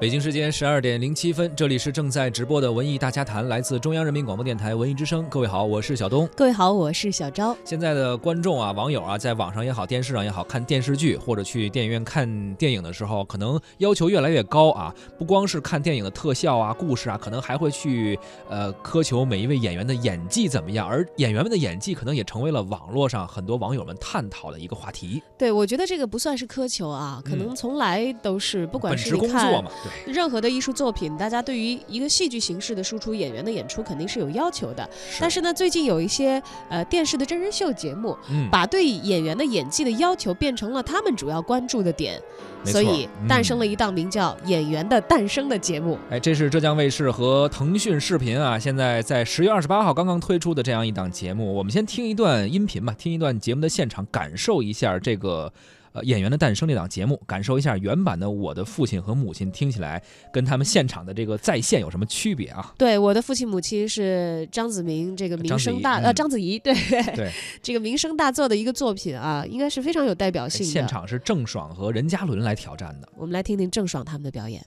北京时间十二点零七分，这里是正在直播的文艺大家谈，来自中央人民广播电台文艺之声。各位好，我是小东。各位好，我是小昭。现在的观众啊，网友啊，在网上也好，电视上也好看电视剧或者去电影院看电影的时候，可能要求越来越高啊。不光是看电影的特效啊、故事啊，可能还会去呃苛求每一位演员的演技怎么样。而演员们的演技，可能也成为了网络上很多网友们探讨的一个话题。对，我觉得这个不算是苛求啊，可能从来都是，不管是本职工作嘛，对，任何的艺术。作品，大家对于一个戏剧形式的输出，演员的演出肯定是有要求的。但是呢，最近有一些呃电视的真人秀节目，把对演员的演技的要求变成了他们主要关注的点，所以诞生了一档名叫《演员的诞生》的节目。哎，这是浙江卫视和腾讯视频啊，现在在十月二十八号刚刚推出的这样一档节目。我们先听一段音频吧，听一段节目的现场，感受一下这个。呃，演员的诞生这档节目，感受一下原版的《我的父亲和母亲》，听起来跟他们现场的这个再现有什么区别啊？对，我的父亲母亲是张子明这个名声大呃章子怡对对 这个名声大作的一个作品啊，应该是非常有代表性的。现场是郑爽和任嘉伦来挑战的，我们来听听郑爽他们的表演。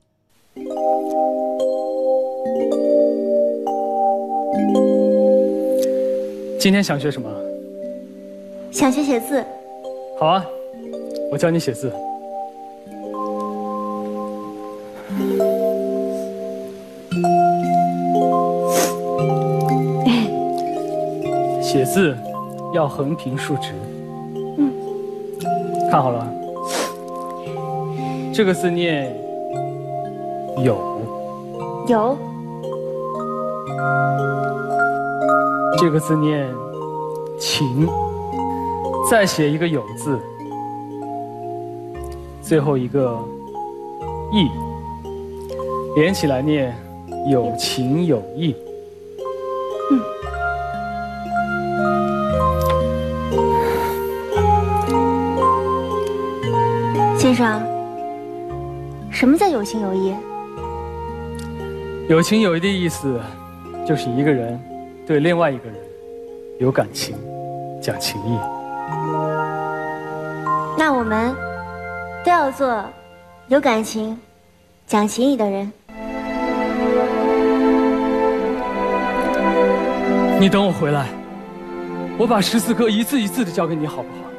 今天想学什么？想学写字。好啊，我教你写字。写字要横平竖直。嗯，看好了，这个字念有。有。这个字念情。再写一个有字，最后一个义，连起来念有情有义。嗯，先生，什么叫有情有义？有情有义的意思，就是一个人对另外一个人有感情，讲情义。那我们都要做有感情、讲情义的人。你等我回来，我把十四哥一字一字的交给你，好不好？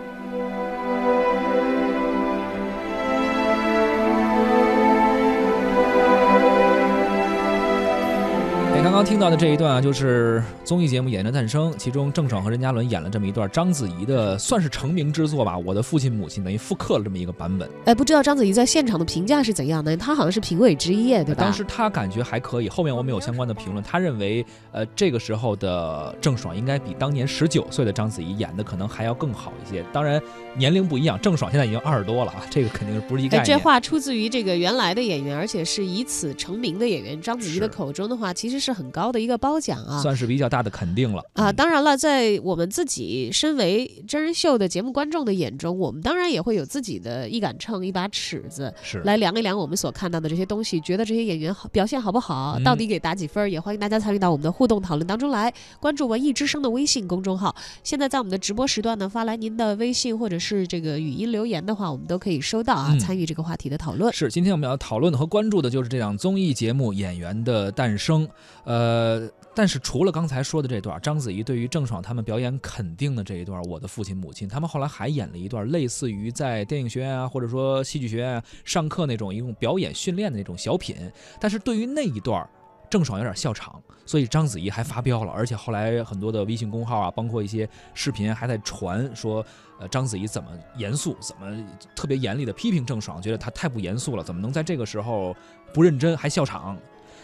刚刚听到的这一段啊，就是综艺节目《演员的诞生》，其中郑爽和任嘉伦演了这么一段章子怡的，算是成名之作吧。我的父亲母亲等于复刻了这么一个版本。哎，不知道章子怡在现场的评价是怎样的？她好像是评委之一，对吧？当时她感觉还可以，后面我们有相关的评论。她认为，呃，这个时候的郑爽应该比当年十九岁的章子怡演的可能还要更好一些。当然，年龄不一样，郑爽现在已经二十多了啊，这个肯定是不是一概念。这话出自于这个原来的演员，而且是以此成名的演员章子怡的口中的话，其实是很高的一个褒。奖啊，算是比较大的肯定了啊！当然了，在我们自己身为真人秀的节目观众的眼中，我们当然也会有自己的一杆秤、一把尺子，是来量一量我们所看到的这些东西，觉得这些演员好表现好不好，到底给打几分？也欢迎大家参与到我们的互动讨论当中来，关注文艺之声的微信公众号。现在在我们的直播时段呢，发来您的微信或者是这个语音留言的话，我们都可以收到啊，参与这个话题的讨论。是，今天我们要讨论和关注的就是这档综艺节目《演员的诞生》，呃。但是除了刚才说的这段，章子怡对于郑爽他们表演肯定的这一段，我的父亲母亲，他们后来还演了一段类似于在电影学院啊，或者说戏剧学院上课那种一种表演训练的那种小品。但是对于那一段，郑爽有点笑场，所以章子怡还发飙了，而且后来很多的微信公号啊，包括一些视频还在传说，呃，章子怡怎么严肃，怎么特别严厉的批评郑爽，觉得她太不严肃了，怎么能在这个时候不认真还笑场？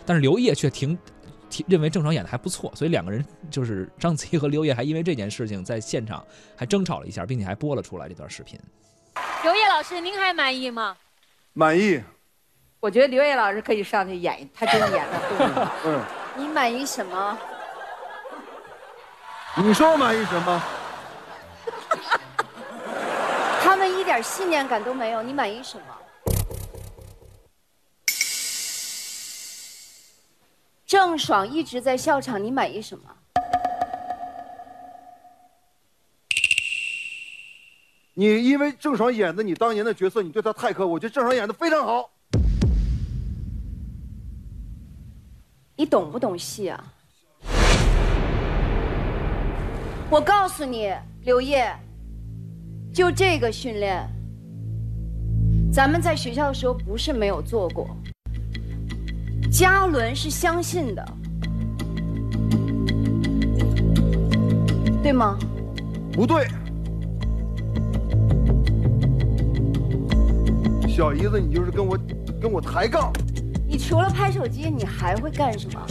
但是刘烨却挺。认为郑爽演的还不错，所以两个人就是章子怡和刘烨还因为这件事情在现场还争吵了一下，并且还播了出来这段视频。刘烨老师，您还满意吗？满意。我觉得刘烨老师可以上去演，他真的演的。嗯。你满意什么？你说我满意什么？他们一点信念感都没有，你满意什么？郑爽一直在笑场，你满意什么？你因为郑爽演的你当年的角色，你对她太苛刻。我觉得郑爽演的非常好。你懂不懂戏啊？我告诉你，刘烨，就这个训练，咱们在学校的时候不是没有做过。嘉伦是相信的，对吗？不对，小姨子，你就是跟我跟我抬杠。你除了拍手机，你还会干什么？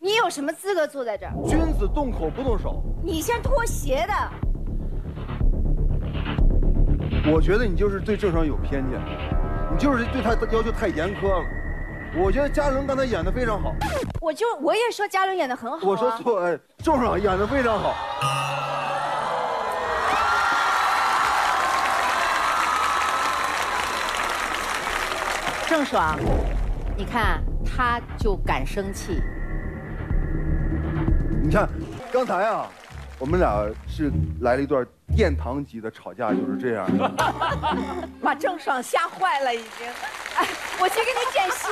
你有什么资格坐在这儿？君子动口不动手。你先脱鞋的。我觉得你就是对郑爽有偏见，你就是对他要求太严苛了。我觉得嘉伦刚才演的非常好。我就我也说嘉伦演的很好。我说错，哎，郑爽演的非常好。郑爽，你看他就敢生气。你看，刚才啊，我们俩是来了一段殿堂级的吵架，就是这样。把郑爽吓坏了，已经。哎，我去给你捡鞋。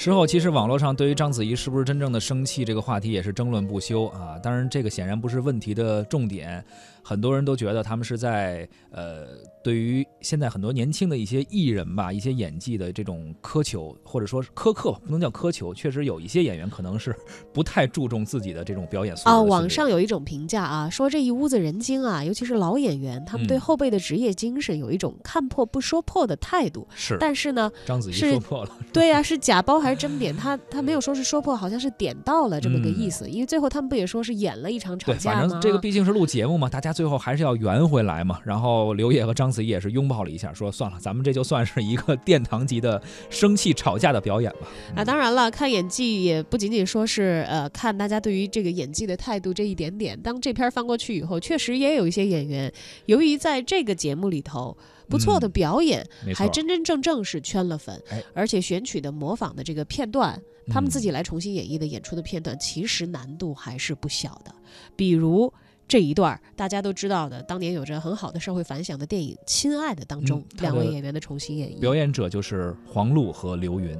事后，其实网络上对于章子怡是不是真正的生气这个话题也是争论不休啊。当然，这个显然不是问题的重点。很多人都觉得他们是在呃，对于现在很多年轻的一些艺人吧，一些演技的这种苛求，或者说是苛刻，不能叫苛求，确实有一些演员可能是 不太注重自己的这种表演素质。啊，网上有一种评价啊，说这一屋子人精啊，尤其是老演员，他们对后辈的职业精神有一种看破不说破的态度。是，但是呢，章子怡说破了。对呀，是假包还是真贬？他他没有说是说破，好像是点到了这么个意思。因为最后他们不也说是演了一场吵架吗？反正这个毕竟是录节目嘛，大家最后还是要圆。回来嘛，然后刘烨和章子怡也是拥抱了一下，说算了，咱们这就算是一个殿堂级的生气吵架的表演吧。啊，当然了，看演技也不仅仅说是呃看大家对于这个演技的态度这一点点。当这篇翻过去以后，确实也有一些演员，由于在这个节目里头不错的表演，还真真正正是圈了粉，而且选取的模仿的这个片段，他们自己来重新演绎的演出的片段，其实难度还是不小的，比如。这一段大家都知道的，当年有着很好的社会反响的电影《亲爱的》当中，两位演员的重新演绎，表演者就是黄璐和刘云。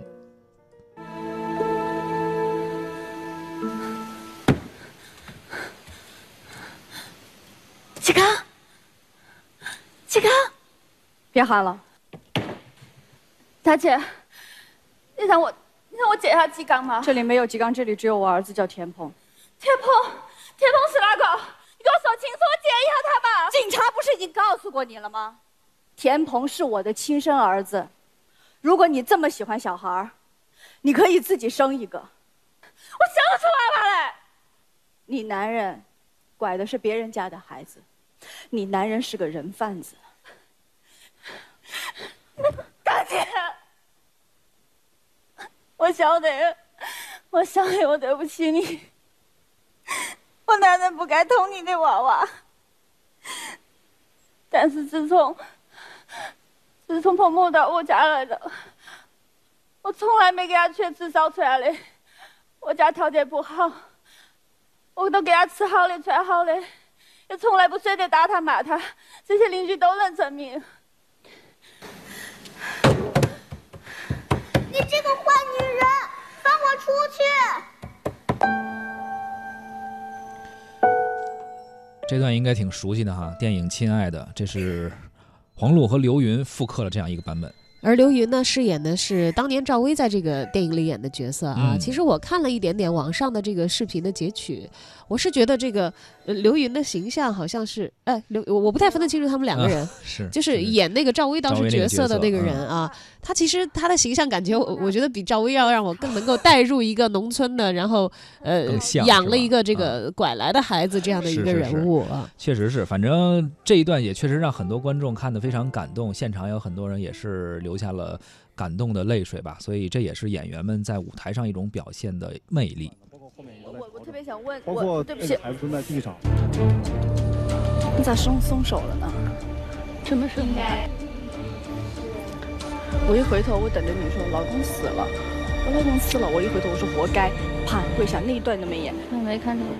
季康，季康，别喊了，大姐，你让我，你让我见下季刚吗？这里没有季刚，这里只有我儿子叫田鹏。田鹏，田鹏是哪个？你给我说清楚，我见一下他吧。警察不是已经告诉过你了吗？田鹏是我的亲生儿子。如果你这么喜欢小孩儿你可以自己生一个。我生不出娃娃来。你男人拐的是别人家的孩子，你男人是个人贩子。大姐，我晓得，我晓得，我对不起你。我男人不该偷你的娃娃，但是自从自从婆婆到我家来的，我从来没给他缺吃少穿的。我家条件不好，我都给他吃好的穿好的，也从来不舍得打他骂他，这些邻居都能证明。这个坏女人，放我出去！这段应该挺熟悉的哈，电影《亲爱的》，这是黄璐和刘云复刻了这样一个版本。而刘云呢，饰演的是当年赵薇在这个电影里演的角色啊。其实我看了一点点网上的这个视频的截取，我是觉得这个。刘云的形象好像是，哎，刘我不太分得清楚他们两个人，是就是演那个赵薇当时角色的那个人啊。他其实他的形象感觉，我我觉得比赵薇要让我更能够带入一个农村的，然后呃养了一个这个拐来的孩子这样的一个人物啊。确实是，反正这一段也确实让很多观众看得非常感动，现场有很多人也是留下了感动的泪水吧。所以这也是演员们在舞台上一种表现的魅力。我我特别想问，包括对不起，孩子蹲在地上，你咋松松手了呢？什么事？我一回头，我等着你说老公死了，我老公死了，我一回头我说活该，啪跪下，那一段都没演。我没看出来，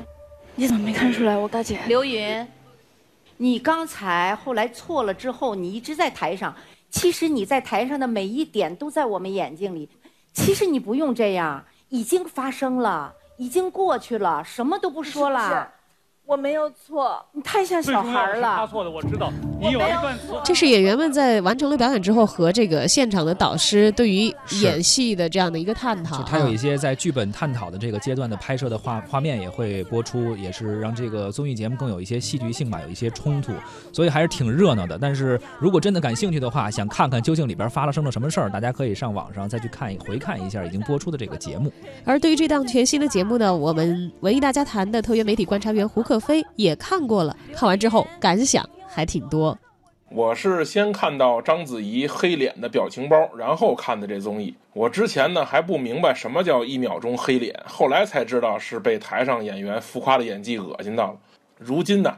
你怎么没看出来？我大姐刘云，你刚才后来错了之后，你一直在台上。其实你在台上的每一点都在我们眼睛里。其实你不用这样，已经发生了，已经过去了，什么都不说了。我没有错，你太像小孩了。他错的，我知道。你有一段错。这是演员们在完成了表演之后和这个现场的导师对于演戏的这样的一个探讨。他有一些在剧本探讨的这个阶段的拍摄的画画面也会播出，也是让这个综艺节目更有一些戏剧性吧，有一些冲突，所以还是挺热闹的。但是如果真的感兴趣的话，想看看究竟里边发生了什么事儿，大家可以上网上再去看一回看一下已经播出的这个节目。而对于这档全新的节目呢，我们文艺大家谈的特约媒体观察员胡克。飞也看过了，看完之后感想还挺多。我是先看到章子怡黑脸的表情包，然后看的这综艺。我之前呢还不明白什么叫一秒钟黑脸，后来才知道是被台上演员浮夸的演技恶心到了。如今呢，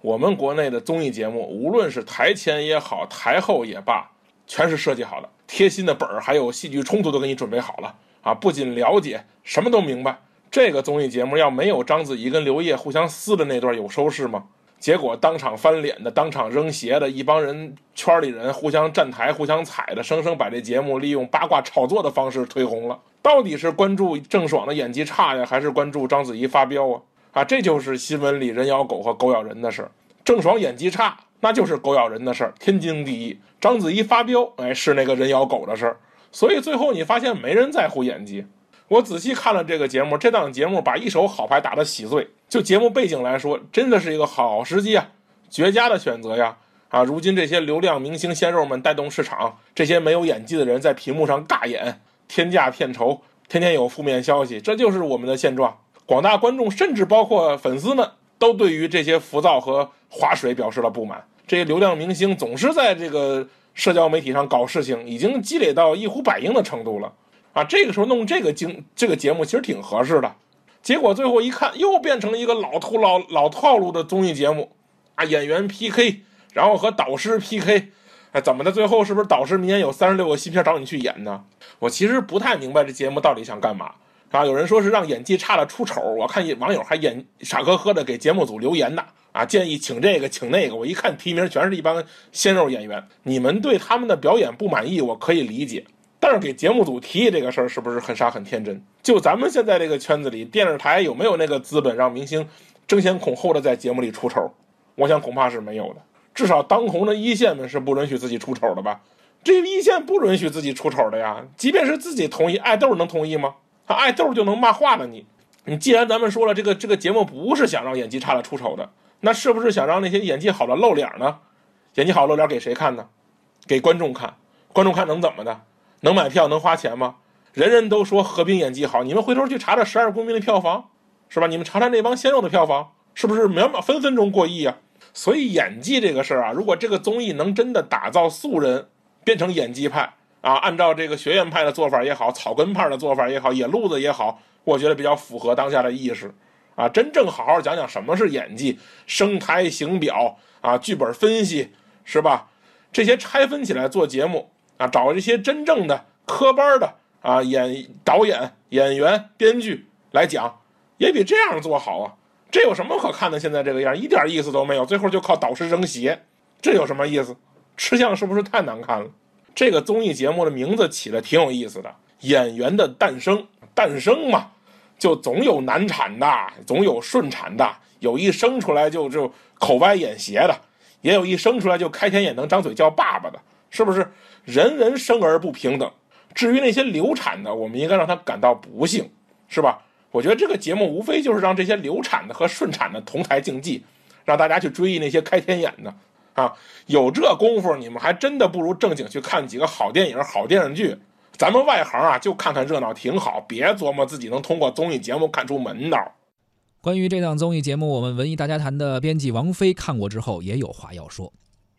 我们国内的综艺节目，无论是台前也好，台后也罢，全是设计好的，贴心的本儿还有戏剧冲突都给你准备好了啊！不仅了解，什么都明白。这个综艺节目要没有章子怡跟刘烨互相撕的那段有收视吗？结果当场翻脸的、当场扔鞋的一帮人，圈里人互相站台、互相踩的，生生把这节目利用八卦炒作的方式推红了。到底是关注郑爽的演技差呀，还是关注章子怡发飙啊？啊，这就是新闻里人咬狗和狗咬人的事儿。郑爽演技差，那就是狗咬人的事儿，天经地义。章子怡发飙，哎，是那个人咬狗的事儿。所以最后你发现没人在乎演技。我仔细看了这个节目，这档节目把一手好牌打得稀碎。就节目背景来说，真的是一个好时机啊，绝佳的选择呀！啊，如今这些流量明星鲜肉们带动市场，这些没有演技的人在屏幕上尬演，天价片酬，天天有负面消息，这就是我们的现状。广大观众甚至包括粉丝们，都对于这些浮躁和划水表示了不满。这些流量明星总是在这个社交媒体上搞事情，已经积累到一呼百应的程度了。啊，这个时候弄这个经这个节目其实挺合适的，结果最后一看又变成了一个老套老老套路的综艺节目，啊，演员 PK，然后和导师 PK，哎，怎么的？最后是不是导师明年有三十六个新片找你去演呢？我其实不太明白这节目到底想干嘛。啊，有人说是让演技差的出丑，我看网友还演傻呵呵的给节目组留言呢，啊，建议请这个请那个。我一看提名全是一帮鲜肉演员，你们对他们的表演不满意，我可以理解。但是给节目组提议这个事儿是不是很傻很天真？就咱们现在这个圈子里，电视台有没有那个资本让明星争先恐后的在节目里出丑？我想恐怕是没有的。至少当红的一线们是不允许自己出丑的吧？这一线不允许自己出丑的呀。即便是自己同意，爱豆能同意吗？他爱豆就能骂化了你？你既然咱们说了，这个这个节目不是想让演技差的出丑的，那是不是想让那些演技好的露脸呢？演技好露脸给谁看呢？给观众看，观众看能怎么的？能买票能花钱吗？人人都说何冰演技好，你们回头去查查《十二公民》的票房，是吧？你们查查那帮鲜肉的票房，是不是秒秒分分钟过亿啊？所以演技这个事儿啊，如果这个综艺能真的打造素人变成演技派啊，按照这个学院派的做法也好，草根派的做法也好，野路子也好，我觉得比较符合当下的意识啊。真正好好讲讲什么是演技，声台形表啊，剧本分析是吧？这些拆分起来做节目。啊，找这些真正的科班的啊，演导演、演员、编剧来讲，也比这样做好啊。这有什么可看的？现在这个样一点意思都没有，最后就靠导师扔鞋，这有什么意思？吃相是不是太难看了？这个综艺节目的名字起的挺有意思的，《演员的诞生》。诞生嘛，就总有难产的，总有顺产的，有一生出来就就口歪眼斜的，也有一生出来就开天眼能张嘴叫爸爸的，是不是？人人生而不平等，至于那些流产的，我们应该让他感到不幸，是吧？我觉得这个节目无非就是让这些流产的和顺产的同台竞技，让大家去追忆那些开天眼的啊！有这功夫，你们还真的不如正经去看几个好电影、好电视剧。咱们外行啊，就看看热闹挺好，别琢磨自己能通过综艺节目看出门道。关于这档综艺节目，我们文艺大家谈的编辑王菲看过之后也有话要说。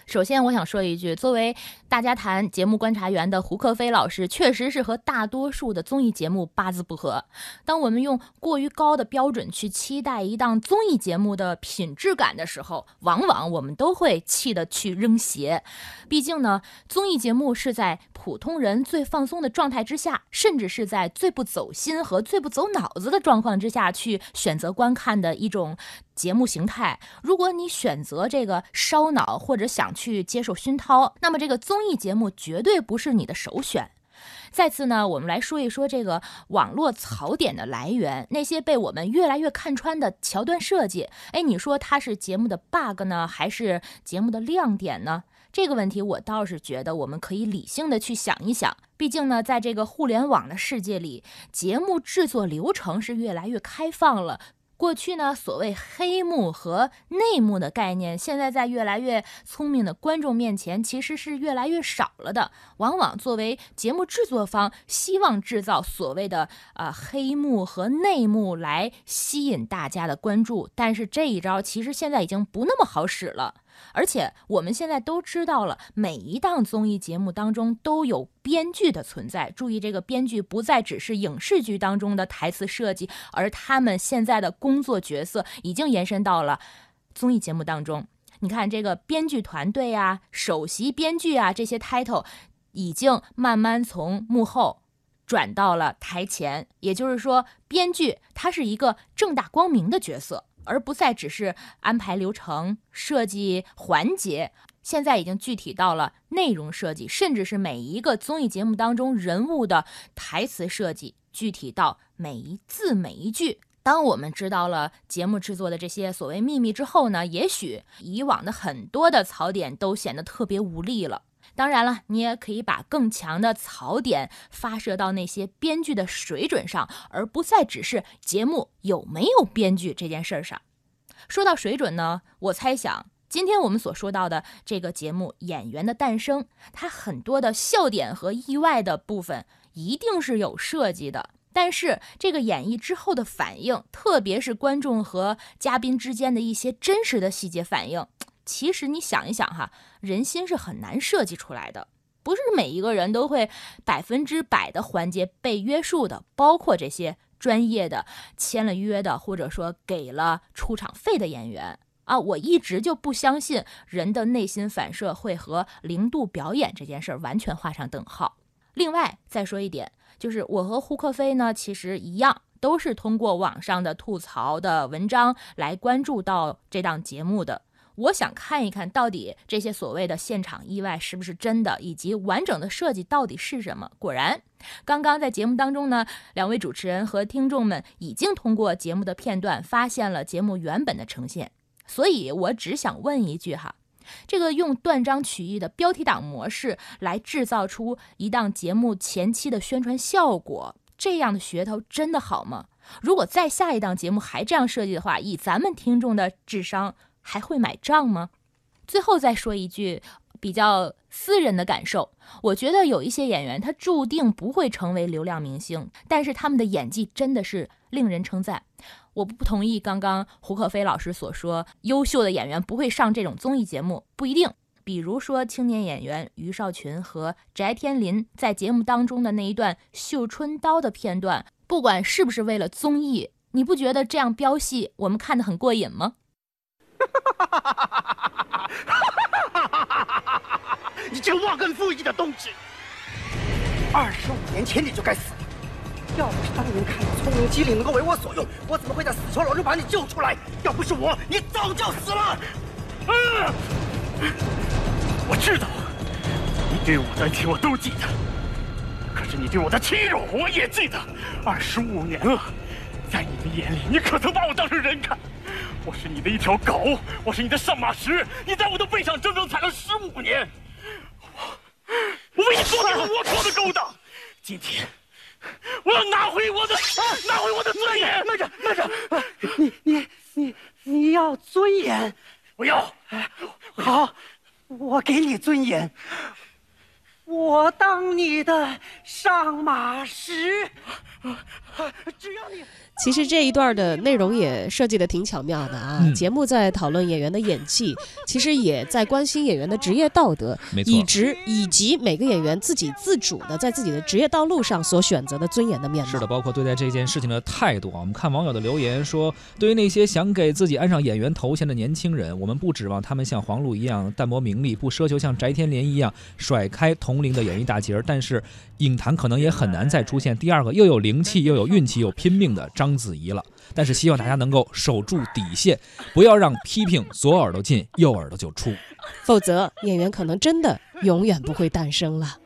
首先，我想说一句，作为大家谈节目观察员的胡克飞老师，确实是和大多数的综艺节目八字不合。当我们用过于高的标准去期待一档综艺节目的品质感的时候，往往我们都会气得去扔鞋。毕竟呢，综艺节目是在普通人最放松的状态之下，甚至是在最不走心和最不走脑子的状况之下去选择观看的一种。节目形态，如果你选择这个烧脑或者想去接受熏陶，那么这个综艺节目绝对不是你的首选。再次呢，我们来说一说这个网络槽点的来源，那些被我们越来越看穿的桥段设计。哎，你说它是节目的 bug 呢，还是节目的亮点呢？这个问题我倒是觉得我们可以理性的去想一想。毕竟呢，在这个互联网的世界里，节目制作流程是越来越开放了。过去呢，所谓黑幕和内幕的概念，现在在越来越聪明的观众面前，其实是越来越少了的。往往作为节目制作方，希望制造所谓的啊黑幕和内幕来吸引大家的关注，但是这一招其实现在已经不那么好使了。而且我们现在都知道了，每一档综艺节目当中都有编剧的存在。注意，这个编剧不再只是影视剧当中的台词设计，而他们现在的工作角色已经延伸到了综艺节目当中。你看，这个编剧团队啊、首席编剧啊这些 title，已经慢慢从幕后转到了台前。也就是说，编剧他是一个正大光明的角色。而不再只是安排流程、设计环节，现在已经具体到了内容设计，甚至是每一个综艺节目当中人物的台词设计，具体到每一字每一句。当我们知道了节目制作的这些所谓秘密之后呢，也许以往的很多的槽点都显得特别无力了。当然了，你也可以把更强的槽点发射到那些编剧的水准上，而不再只是节目有没有编剧这件事儿上。说到水准呢，我猜想今天我们所说到的这个节目《演员的诞生》，它很多的笑点和意外的部分一定是有设计的，但是这个演绎之后的反应，特别是观众和嘉宾之间的一些真实的细节反应。其实你想一想哈，人心是很难设计出来的，不是每一个人都会百分之百的环节被约束的，包括这些专业的签了约的，或者说给了出场费的演员啊。我一直就不相信人的内心反射会和零度表演这件事儿完全画上等号。另外再说一点，就是我和胡克飞呢，其实一样，都是通过网上的吐槽的文章来关注到这档节目的。我想看一看到底这些所谓的现场意外是不是真的，以及完整的设计到底是什么。果然，刚刚在节目当中呢，两位主持人和听众们已经通过节目的片段发现了节目原本的呈现。所以我只想问一句哈，这个用断章取义的标题党模式来制造出一档节目前期的宣传效果，这样的噱头真的好吗？如果再下一档节目还这样设计的话，以咱们听众的智商。还会买账吗？最后再说一句比较私人的感受，我觉得有一些演员他注定不会成为流量明星，但是他们的演技真的是令人称赞。我不同意刚刚胡可飞老师所说，优秀的演员不会上这种综艺节目，不一定。比如说青年演员于少群和翟天临在节目当中的那一段绣春刀的片段，不管是不是为了综艺，你不觉得这样飙戏我们看得很过瘾吗？你这个忘恩负义的东西！二十五年前你就该死了。要不是当年看你聪明机灵，能够为我所用，我怎么会在死囚牢中把你救出来？要不是我，你早就死了。我知道，你对我的恩情我都记得，可是你对我的欺辱我也记得。二十五年了，在你的眼里，你可曾把我当成人看？我是你的一条狗，我是你的上马石，你在我的背上整整踩了十五年，我我为你做尽了龌龊的勾当，今天我要拿回我的拿回我的尊严。慢着慢着，你你你你要尊严？我要。好，我给你尊严。我当你的上马石，只要你。其实这一段的内容也设计的挺巧妙的啊！节目在讨论演员的演技，其实也在关心演员的职业道德，以及以及每个演员自己自主的在自己的职业道路上所选择的尊严的面貌。是的，包括对待这件事情的态度啊！我们看网友的留言说，对于那些想给自己安上演员头衔的年轻人，我们不指望他们像黄璐一样淡泊名利，不奢求像翟天临一样甩开同龄的演艺大节儿，但是影坛可能也很难再出现第二个又有灵气又有运气又拼命的张。章子怡了，但是希望大家能够守住底线，不要让批评左耳朵进右耳朵就出，否则演员可能真的永远不会诞生了。